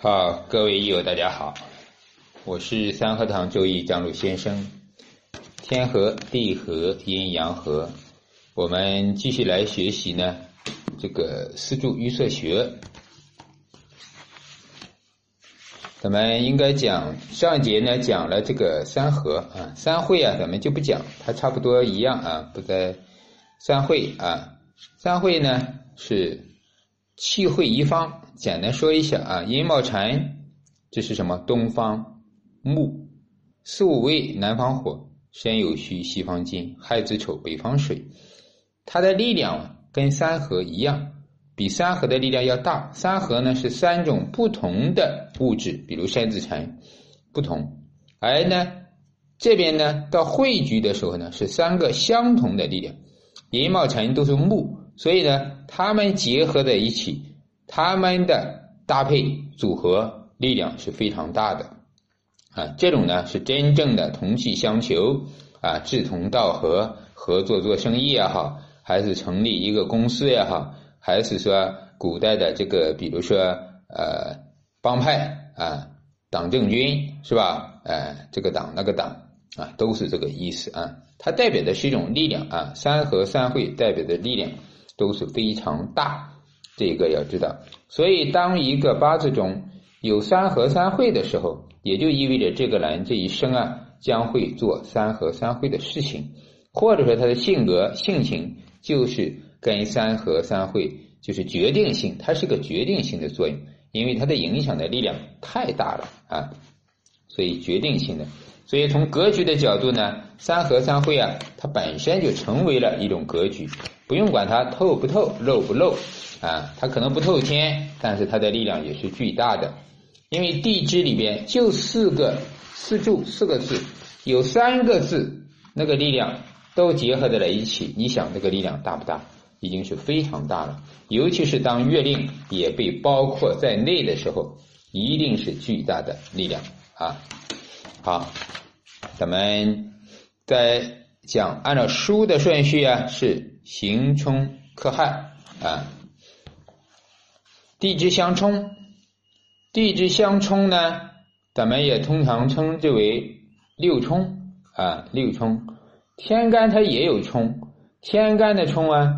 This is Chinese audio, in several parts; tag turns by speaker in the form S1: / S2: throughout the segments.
S1: 好，各位益友，大家好，我是三合堂周易张鲁先生。天和地和阴阳和，我们继续来学习呢这个四柱预测学。咱们应该讲上一节呢讲了这个三合啊，三会啊，咱们就不讲，它差不多一样啊，不在三会啊，三会呢是气会一方。简单说一下啊，寅卯辰，这是什么？东方木，四五位南方火，申酉戌西方金，亥子丑北方水。它的力量跟三合一样，比三合的力量要大。三合呢是三种不同的物质，比如申子辰不同，而呢这边呢到汇聚的时候呢是三个相同的力量。寅卯辰都是木，所以呢它们结合在一起。他们的搭配组合力量是非常大的，啊，这种呢是真正的同气相求啊，志同道合，合作做生意也好，还是成立一个公司也好，还是说古代的这个，比如说呃帮派啊，党政军是吧？哎，这个党那个党啊，都是这个意思啊。它代表的是一种力量啊，三合三会代表的力量都是非常大。这个要知道，所以当一个八字中有三合三会的时候，也就意味着这个人这一生啊将会做三合三会的事情，或者说他的性格性情就是跟三合三会就是决定性，它是个决定性的作用，因为它的影响的力量太大了啊，所以决定性的。所以从格局的角度呢，三合三会啊，它本身就成为了一种格局，不用管它透不透、漏不漏。啊，它可能不透天，但是它的力量也是巨大的，因为地支里边就四个四柱四个字，有三个字那个力量都结合在了一起，你想这个力量大不大？已经是非常大了，尤其是当月令也被包括在内的时候，一定是巨大的力量啊！好，咱们再讲，按照书的顺序啊，是刑冲克害啊。地支相冲，地支相冲呢，咱们也通常称之为六冲啊，六冲。天干它也有冲，天干的冲啊，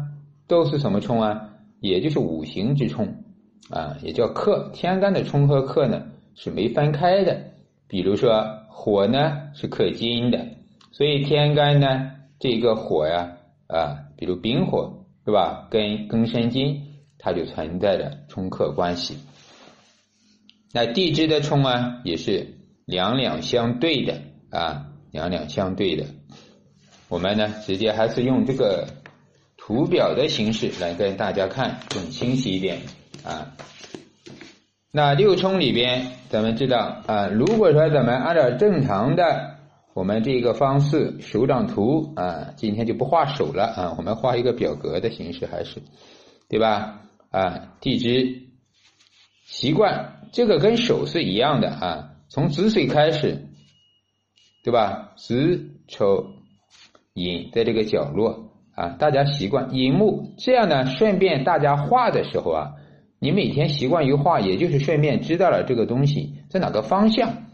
S1: 都是什么冲啊？也就是五行之冲啊，也叫克。天干的冲和克呢是没分开的。比如说火呢是克金的，所以天干呢这个火呀啊，比如丙火是吧？跟庚申金。它就存在着冲克关系，那地支的冲啊，也是两两相对的啊，两两相对的。我们呢，直接还是用这个图表的形式来跟大家看，更清晰一点啊。那六冲里边，咱们知道啊，如果说咱们按照正常的我们这个方式手掌图啊，今天就不画手了啊，我们画一个表格的形式，还是对吧？啊，地支习惯这个跟手是一样的啊，从子水开始，对吧？子丑寅在这个角落啊，大家习惯寅木这样呢。顺便大家画的时候啊，你每天习惯于画，也就是顺便知道了这个东西在哪个方向。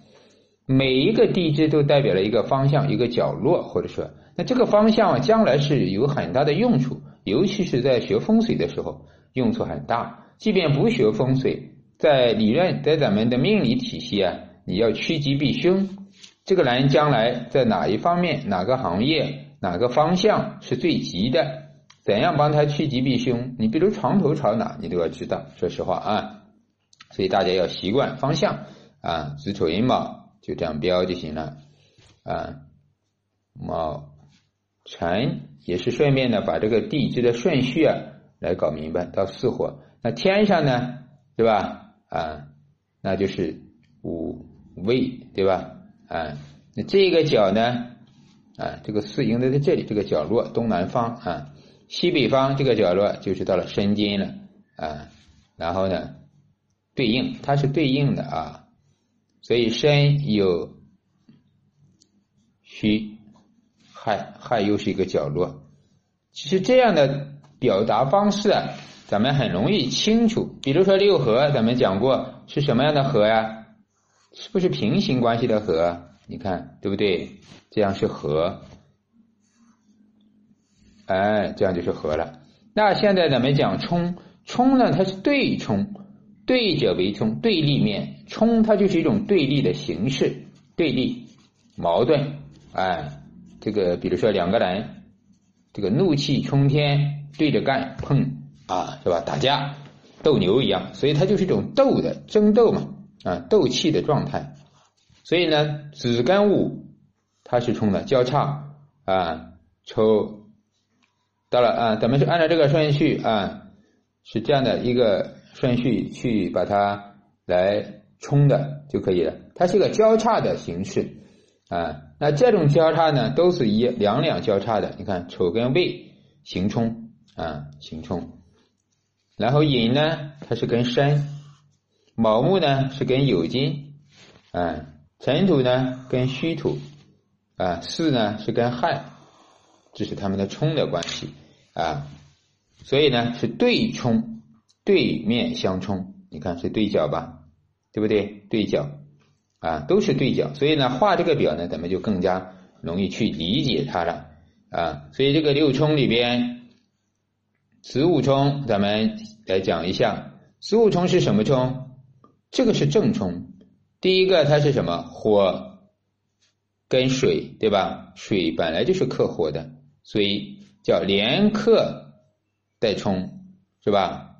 S1: 每一个地支都代表了一个方向，一个角落，或者说，那这个方向将来是有很大的用处，尤其是在学风水的时候。用处很大，即便不学风水，在理论，在咱们的命理体系啊，你要趋吉避凶，这个人将来在哪一方面、哪个行业、哪个方向是最吉的，怎样帮他趋吉避凶？你比如床头朝哪，你都要知道。说实话啊，所以大家要习惯方向啊，子丑寅卯就这样标就行了啊，卯辰也是顺便的把这个地支的顺序啊。来搞明白到四火，那天上呢，对吧？啊，那就是五位，对吧？啊，那这个角呢，啊，这个四应该在这里，这个角落东南方啊，西北方这个角落就是到了申金了啊。然后呢，对应它是对应的啊，所以申有虚亥，亥又是一个角落。其实这样的。表达方式啊，咱们很容易清楚。比如说六合，咱们讲过是什么样的合呀？是不是平行关系的和？你看对不对？这样是和，哎，这样就是和了。那现在咱们讲冲，冲呢它是对冲，对者为冲，对立面，冲它就是一种对立的形式，对立、矛盾，哎，这个比如说两个人，这个怒气冲天，对着干，碰啊，是吧？打架。斗牛一样，所以它就是一种斗的争斗嘛，啊，斗气的状态。所以呢，子跟午它是冲的交叉啊，抽到了啊，咱们是按照这个顺序啊，是这样的一个顺序去把它来冲的就可以了。它是一个交叉的形式啊，那这种交叉呢，都是以两两交叉的。你看丑跟未行冲啊，行冲。然后寅呢，它是跟申；卯木呢是跟酉金，啊，辰土呢跟戌土，啊，巳呢是跟亥，这是他们的冲的关系啊。所以呢是对冲，对面相冲，你看是对角吧，对不对？对角啊，都是对角。所以呢画这个表呢，咱们就更加容易去理解它了啊。所以这个六冲里边。子午冲，咱们来讲一下，子午冲是什么冲？这个是正冲。第一个，它是什么？火跟水，对吧？水本来就是克火的，所以叫连克带冲，是吧？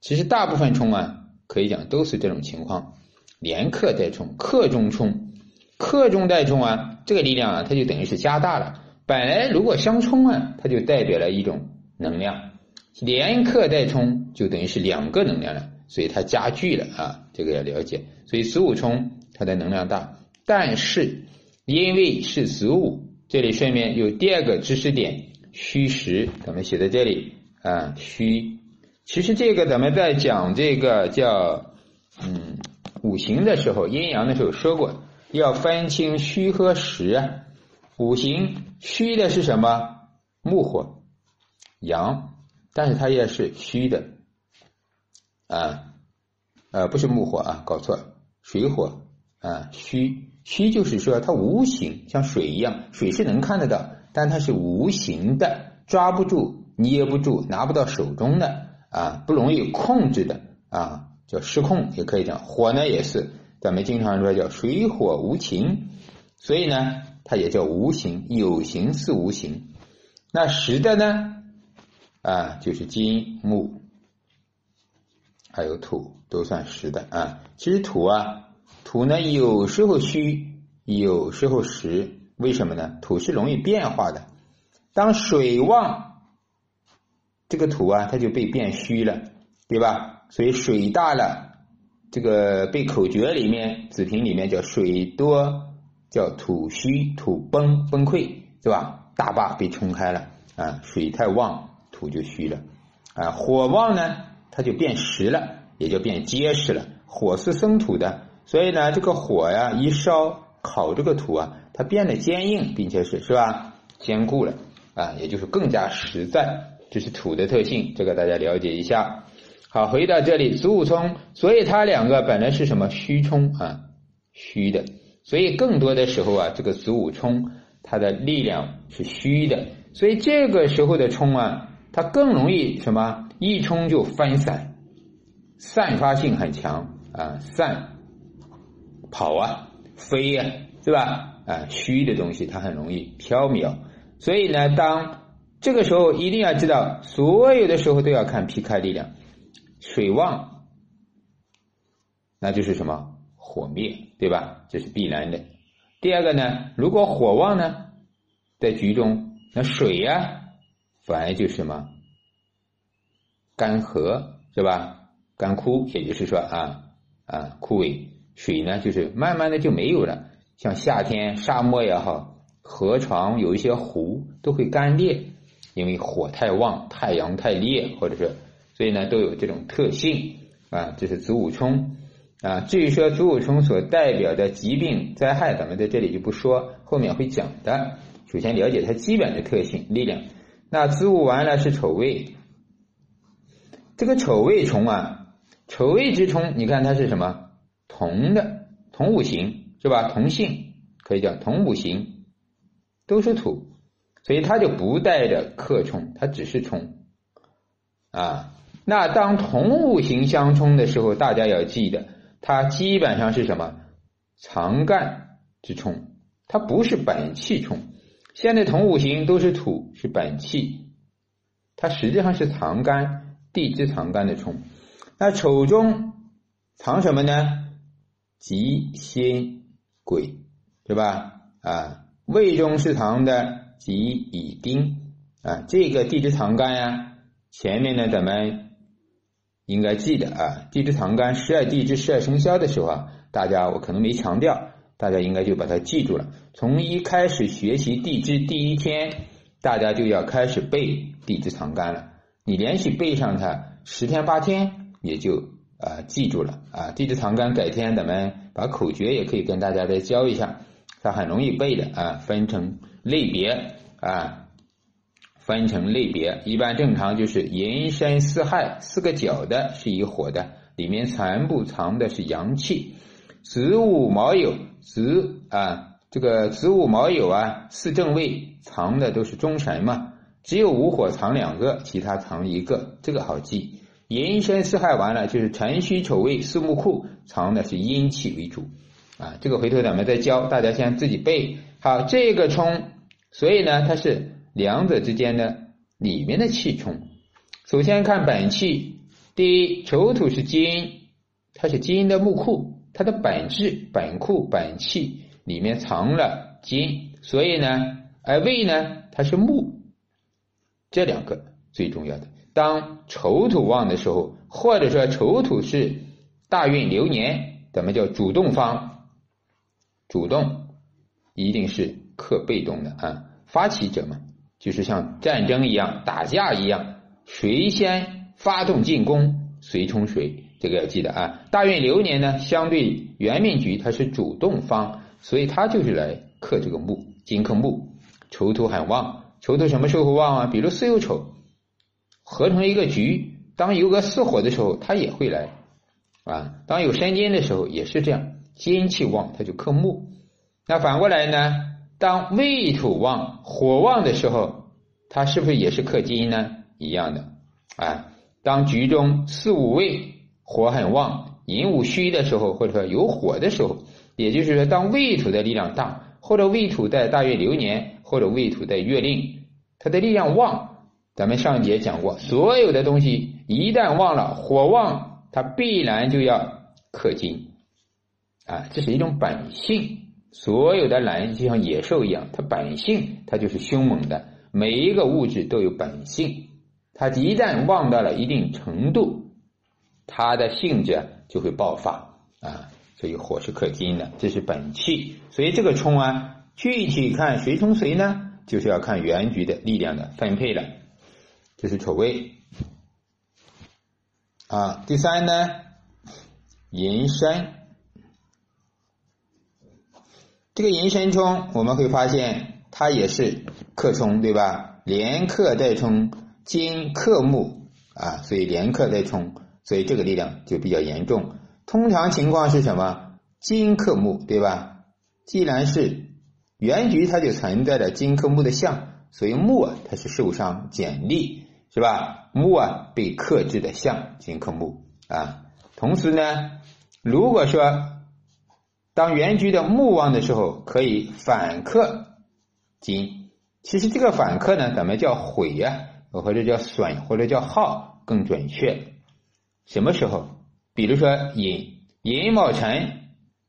S1: 其实大部分冲啊，可以讲都是这种情况，连克带冲，克中冲，克中带冲啊，这个力量啊，它就等于是加大了。本来如果相冲啊，它就代表了一种能量。连克带冲就等于是两个能量了，所以它加剧了啊，这个要了解。所以子午冲它的能量大，但是因为是子午，这里顺便有第二个知识点，虚实，咱们写在这里啊，虚。其实这个咱们在讲这个叫嗯五行的时候，阴阳的时候说过，要分清虚和实啊。五行虚的是什么？木火，阳。但是它也是虚的，啊，呃，不是木火啊，搞错，水火啊，虚虚就是说它无形，像水一样，水是能看得到，但它是无形的，抓不住、捏不住、拿不到手中的啊，不容易控制的啊，叫失控，也可以讲。火呢也是，咱们经常说叫水火无情，所以呢，它也叫无形，有形是无形。那实的呢？啊，就是金木，还有土都算实的啊。其实土啊，土呢有时候虚，有时候实。为什么呢？土是容易变化的。当水旺，这个土啊，它就被变虚了，对吧？所以水大了，这个被口诀里面子平里面叫水多，叫土虚，土崩崩溃，是吧？大坝被冲开了啊，水太旺。土就虚了，啊，火旺呢，它就变实了，也就变结实了。火是生土的，所以呢，这个火呀一烧烤这个土啊，它变得坚硬，并且是是吧，坚固了啊，也就是更加实在。这是土的特性，这个大家了解一下。好，回到这里，子午冲，所以它两个本来是什么虚冲啊，虚的，所以更多的时候啊，这个子午冲它的力量是虚的，所以这个时候的冲啊。它更容易什么？一冲就分散，散发性很强啊，散跑啊，飞呀，是吧？啊，虚的东西它很容易飘渺，所以呢，当这个时候一定要知道，所有的时候都要看劈开力量，水旺，那就是什么？火灭，对吧？这是必然的。第二个呢，如果火旺呢，在局中，那水呀。反而就是什么干涸是吧？干枯，也就是说啊啊枯萎，水呢就是慢慢的就没有了。像夏天沙漠也好，河床有一些湖都会干裂，因为火太旺，太阳太烈，或者是所以呢都有这种特性啊。这是子午冲啊。至于说子午冲所代表的疾病灾害，咱们在这里就不说，后面会讲的。首先了解它基本的特性力量。那子午完了是丑未，这个丑未冲啊，丑未之冲，你看它是什么？同的同五行是吧？同性可以叫同五行，都是土，所以它就不带着克冲，它只是冲啊。那当同五行相冲的时候，大家要记得，它基本上是什么？藏干之冲，它不是本气冲。现在同五行都是土，是本气，它实际上是藏干地支藏干的冲。那丑中藏什么呢？吉辛癸，对吧？啊，胃中是藏的己乙丁啊，这个地支藏干呀，前面呢咱们应该记得啊，地支藏干十二地支十二生肖的时候啊，大家我可能没强调，大家应该就把它记住了。从一开始学习地支第一天，大家就要开始背地支藏干了。你连续背上它十天八天，也就。啊，记住了啊！地支藏干，改天咱们把口诀也可以跟大家再教一下，它很容易背的啊。分成类别啊，分成类别，一般正常就是寅申巳亥四个角的是一火的，里面全部藏的是阳气。子午卯酉子啊，这个子午卯酉啊，四正位藏的都是中神嘛，只有午火藏两个，其他藏一个，这个好记。寅申巳亥完了，就是辰戌丑未四木库藏的是阴气为主啊。这个回头咱们再教，大家先自己背好。这个冲，所以呢，它是两者之间的里面的气冲。首先看本气，第一丑土是金，它是金的木库，它的本质本库本气里面藏了金，所以呢，而未呢，它是木，这两个最重要的。当丑土旺的时候，或者说丑土是大运流年，咱们叫主动方，主动一定是克被动的啊，发起者嘛，就是像战争一样，打架一样，谁先发动进攻，谁冲谁，这个要记得啊。大运流年呢，相对元命局它是主动方，所以它就是来克这个木，金克木，丑土很旺，丑土什么时候旺啊？比如巳酉丑。合成一个局，当有个巳火的时候，它也会来啊。当有山金的时候，也是这样，金气旺，它就克木。那反过来呢？当未土旺、火旺的时候，它是不是也是克金呢？一样的啊。当局中四五位火很旺、寅午戌的时候，或者说有火的时候，也就是说，当未土的力量大，或者未土在大运流年，或者未土在月令，它的力量旺。咱们上节讲过，所有的东西一旦旺了，火旺，它必然就要克金，啊，这是一种本性。所有的人就像野兽一样，它本性它就是凶猛的。每一个物质都有本性，它一旦旺到了一定程度，它的性质就会爆发啊。所以火是克金的，这是本气。所以这个冲啊，具体看谁冲谁呢？就是要看原局的力量的分配了。这是丑未啊，第三呢，寅申，这个寅申冲，我们会发现它也是克冲，对吧？连克带冲，金克木啊，所以连克带冲，所以这个力量就比较严重。通常情况是什么？金克木，对吧？既然是原局，它就存在着金克木的相，所以木啊，它是受伤减力。是吧？木啊，被克制的相金克木啊。同时呢，如果说当原局的木旺的时候，可以反克金。其实这个反克呢，咱们叫毁呀，或者叫损，或者叫耗，更准确。什么时候？比如说寅寅卯辰，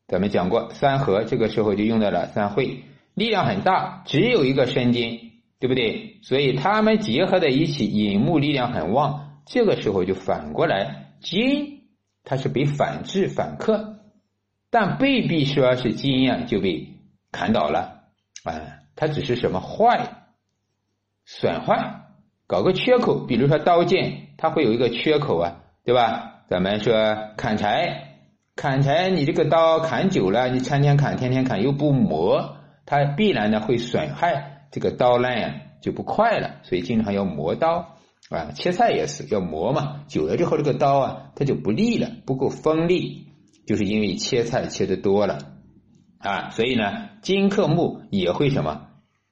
S1: 咱们讲过三合，这个时候就用到了三会，力量很大，只有一个申金。对不对？所以他们结合在一起，引木力量很旺。这个时候就反过来，金它是被反制反克，但未必说是金呀就被砍倒了。啊，它只是什么坏、损坏，搞个缺口。比如说刀剑，它会有一个缺口啊，对吧？咱们说砍柴，砍柴你这个刀砍久了，你天天砍，天天砍又不磨，它必然呢会损害。这个刀刃呀就不快了，所以经常要磨刀啊。切菜也是要磨嘛，久了之后这个刀啊它就不利了，不够锋利。就是因为切菜切的多了啊，所以呢，金克木也会什么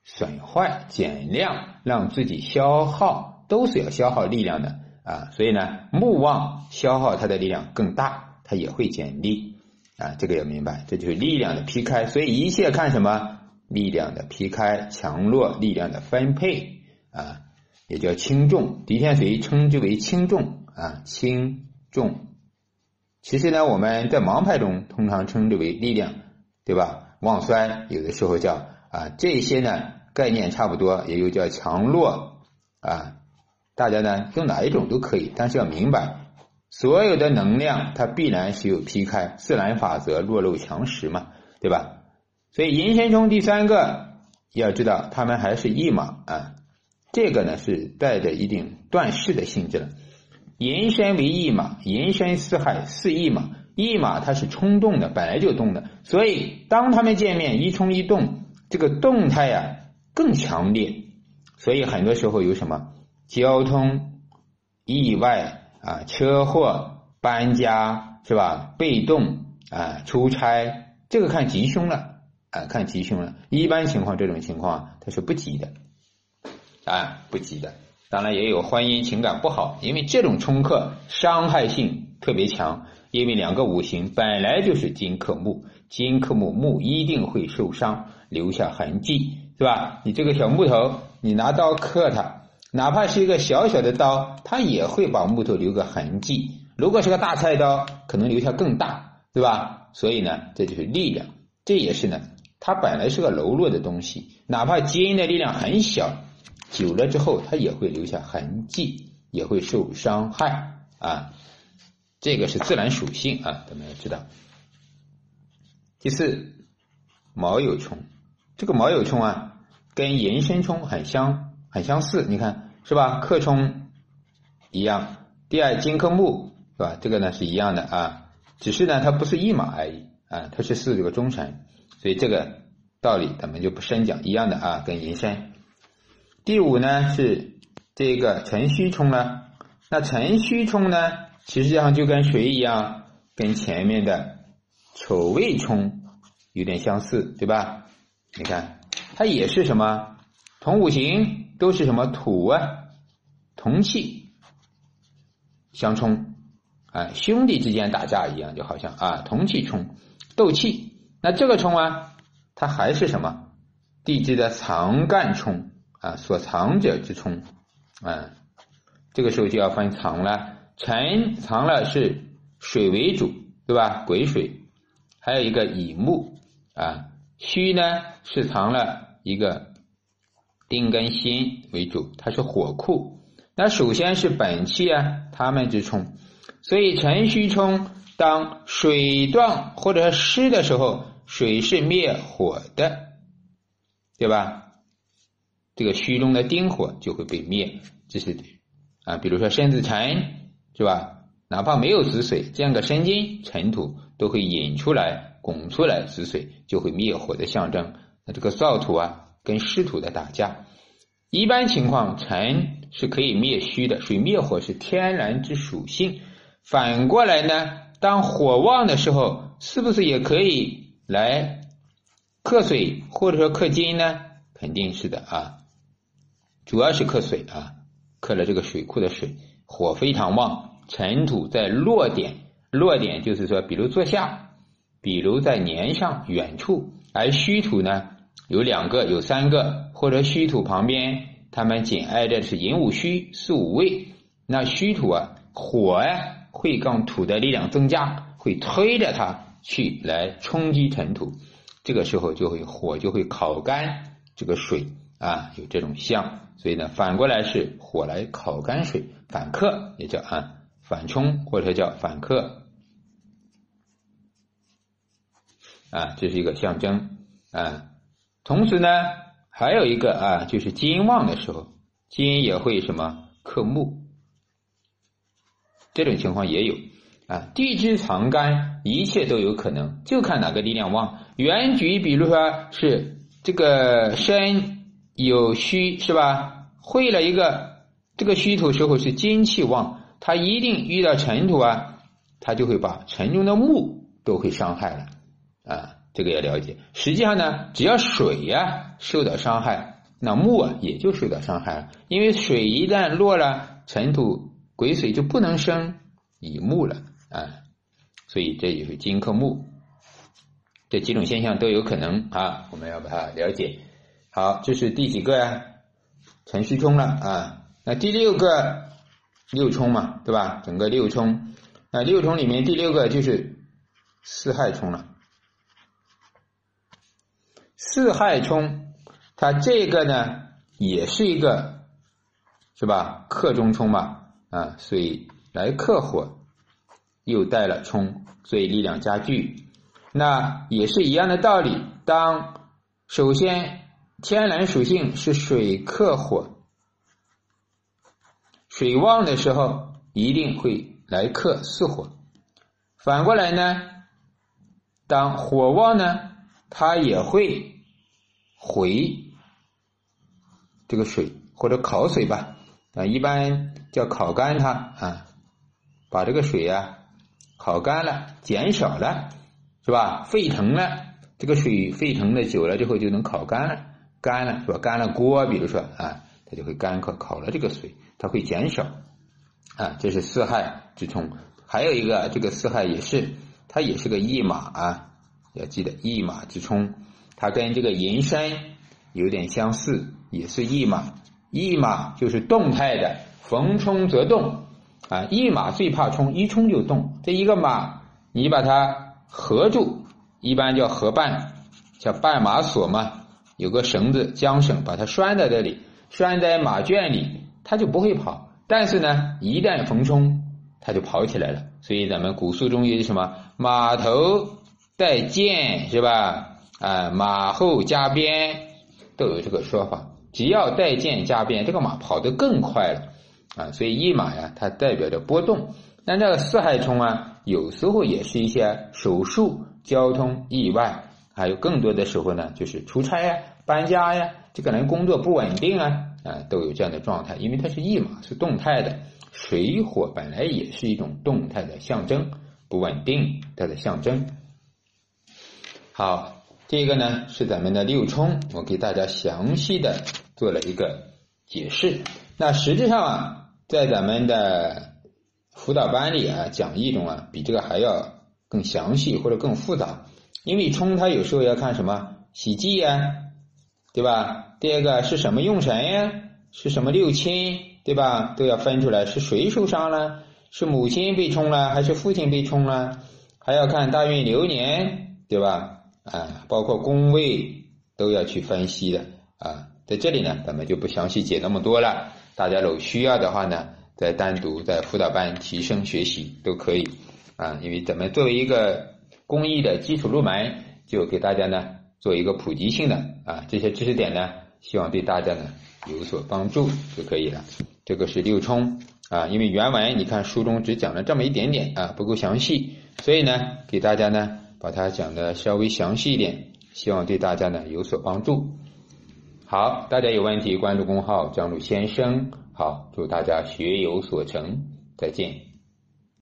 S1: 损坏、减量，让自己消耗，都是要消耗力量的啊。所以呢，木旺消耗它的力量更大，它也会减力啊。这个要明白，这就是力量的劈开。所以一切看什么？力量的劈开，强弱力量的分配啊，也叫轻重。狄天水称之为轻重啊，轻重。其实呢，我们在盲派中通常称之为力量，对吧？旺衰有的时候叫啊，这些呢概念差不多，也有叫强弱啊。大家呢用哪一种都可以，但是要明白，所有的能量它必然是有劈开，自然法则弱肉强食嘛，对吧？所以寅申冲第三个要知道，他们还是驿马啊，这个呢是带着一定断事的性质的。寅申为驿马，寅申四害四驿马，驿马它是冲动的，本来就动的，所以当他们见面一冲一动，这个动态呀更强烈。所以很多时候有什么交通意外啊、车祸、搬家是吧？被动啊、出差，这个看吉凶了。啊，看吉凶了。一般情况，这种情况它是不吉的，啊，不吉的。当然也有婚姻情感不好，因为这种冲克伤害性特别强。因为两个五行本来就是金克木，金克木，木一定会受伤，留下痕迹，是吧？你这个小木头，你拿刀刻它，哪怕是一个小小的刀，它也会把木头留个痕迹。如果是个大菜刀，可能留下更大，对吧？所以呢，这就是力量，这也是呢。它本来是个柔弱的东西，哪怕基因的力量很小，久了之后它也会留下痕迹，也会受伤害啊。这个是自然属性啊，咱们要知道。第四，卯酉冲，这个卯酉冲啊，跟寅申冲很相很相似，你看是吧？克冲一样。第二，金克木是吧？这个呢是一样的啊，只是呢它不是一马而已啊，它是四这个中辰。所以这个道理咱们就不深讲，一样的啊，跟寅申。第五呢是这个辰戌冲呢，那辰戌冲呢，实际上就跟谁一样？跟前面的丑未冲有点相似，对吧？你看它也是什么？同五行都是什么土啊？同气相冲啊，兄弟之间打架一样，就好像啊，同气冲斗气。那这个冲啊，它还是什么地支的藏干冲啊？所藏者之冲啊，这个时候就要分藏了。辰藏了是水为主，对吧？癸水，还有一个乙木啊。戌呢是藏了一个丁跟辛为主，它是火库。那首先是本气啊，他们之冲，所以辰戌冲当水断或者湿的时候。水是灭火的，对吧？这个虚中的丁火就会被灭，这是啊。比如说身子沉，是吧？哪怕没有子水，这样个申金尘土都会引出来、拱出来子水，就会灭火的象征。那这个燥土啊，跟湿土的打架，一般情况尘是可以灭虚的，水灭火是天然之属性。反过来呢，当火旺的时候，是不是也可以？来克水或者说克金呢？肯定是的啊，主要是克水啊，克了这个水库的水，火非常旺，尘土在落点，落点就是说，比如坐下，比如在年上远处，而虚土呢有两个，有三个，或者虚土旁边，它们紧挨着是寅午戌四五位，那虚土啊，火呀会让土的力量增加，会推着它。去来冲击尘土，这个时候就会火就会烤干这个水啊，有这种象，所以呢，反过来是火来烤干水，反克也叫啊反冲或者叫反克啊，这是一个象征啊。同时呢，还有一个啊，就是金旺的时候，金也会什么克木，这种情况也有。啊，地支藏干，一切都有可能，就看哪个力量旺。原局，比如说是这个申有戌，是吧？会了一个这个戌土时候是金气旺，它一定遇到尘土啊，它就会把尘中的木都会伤害了啊，这个要了解。实际上呢，只要水呀受到伤害，那木啊也就受到伤害了，因为水一旦落了，尘土癸水就不能生乙木了啊，所以这就是金克木，这几种现象都有可能啊，我们要把它了解。好，这是第几个呀？辰戌冲了啊，那第六个六冲嘛，对吧？整个六冲，那六冲里面第六个就是四害冲了。四害冲，它这个呢也是一个，是吧？克中冲嘛，啊，所以来克火，又带了冲，所以力量加剧。那也是一样的道理。当首先。天然属性是水克火，水旺的时候一定会来克四火。反过来呢，当火旺呢，它也会回这个水或者烤水吧，啊，一般叫烤干它啊，把这个水啊烤干了，减少了，是吧？沸腾了，这个水沸腾的久了之后就能烤干了。干了是吧？干了锅，比如说啊，它就会干烤烤了这个水，它会减少啊。这是四害之冲，还有一个这个四害也是，它也是个驿马啊，要记得驿马之冲，它跟这个寅山有点相似，也是驿马。驿马就是动态的，逢冲则动啊。一马最怕冲，一冲就动。这一个马，你把它合住，一般叫合绊，叫绊马索嘛。有个绳子缰绳，把它拴在这里，拴在马圈里，它就不会跑。但是呢，一旦逢冲，它就跑起来了。所以咱们古书中有什么“马头带剑”是吧？啊，马后加鞭都有这个说法。只要带剑加鞭，这个马跑得更快了啊。所以一马呀，它代表着波动。那这个四害冲啊，有时候也是一些手术、交通意外。还有更多的时候呢，就是出差呀、搬家呀，这个人工作不稳定啊，啊，都有这样的状态。因为它是驿马，是动态的，水火本来也是一种动态的象征，不稳定它的象征。好，这个呢是咱们的六冲，我给大家详细的做了一个解释。那实际上啊，在咱们的辅导班里啊，讲义中啊，比这个还要更详细或者更复杂。因为冲它有时候要看什么喜忌呀，对吧？第二个是什么用神呀？是什么六亲，对吧？都要分出来是谁受伤了？是母亲被冲了，还是父亲被冲了？还要看大运流年，对吧？啊，包括宫位都要去分析的啊。在这里呢，咱们就不详细解那么多了。大家有需要的话呢，再单独在辅导班提升学习都可以啊。因为咱们作为一个。公益的基础入门，就给大家呢做一个普及性的啊，这些知识点呢，希望对大家呢有所帮助就可以了。这个是六冲啊，因为原文你看书中只讲了这么一点点啊，不够详细，所以呢给大家呢把它讲的稍微详细一点，希望对大家呢有所帮助。好，大家有问题关注公号张鲁先生。好，祝大家学有所成，再见。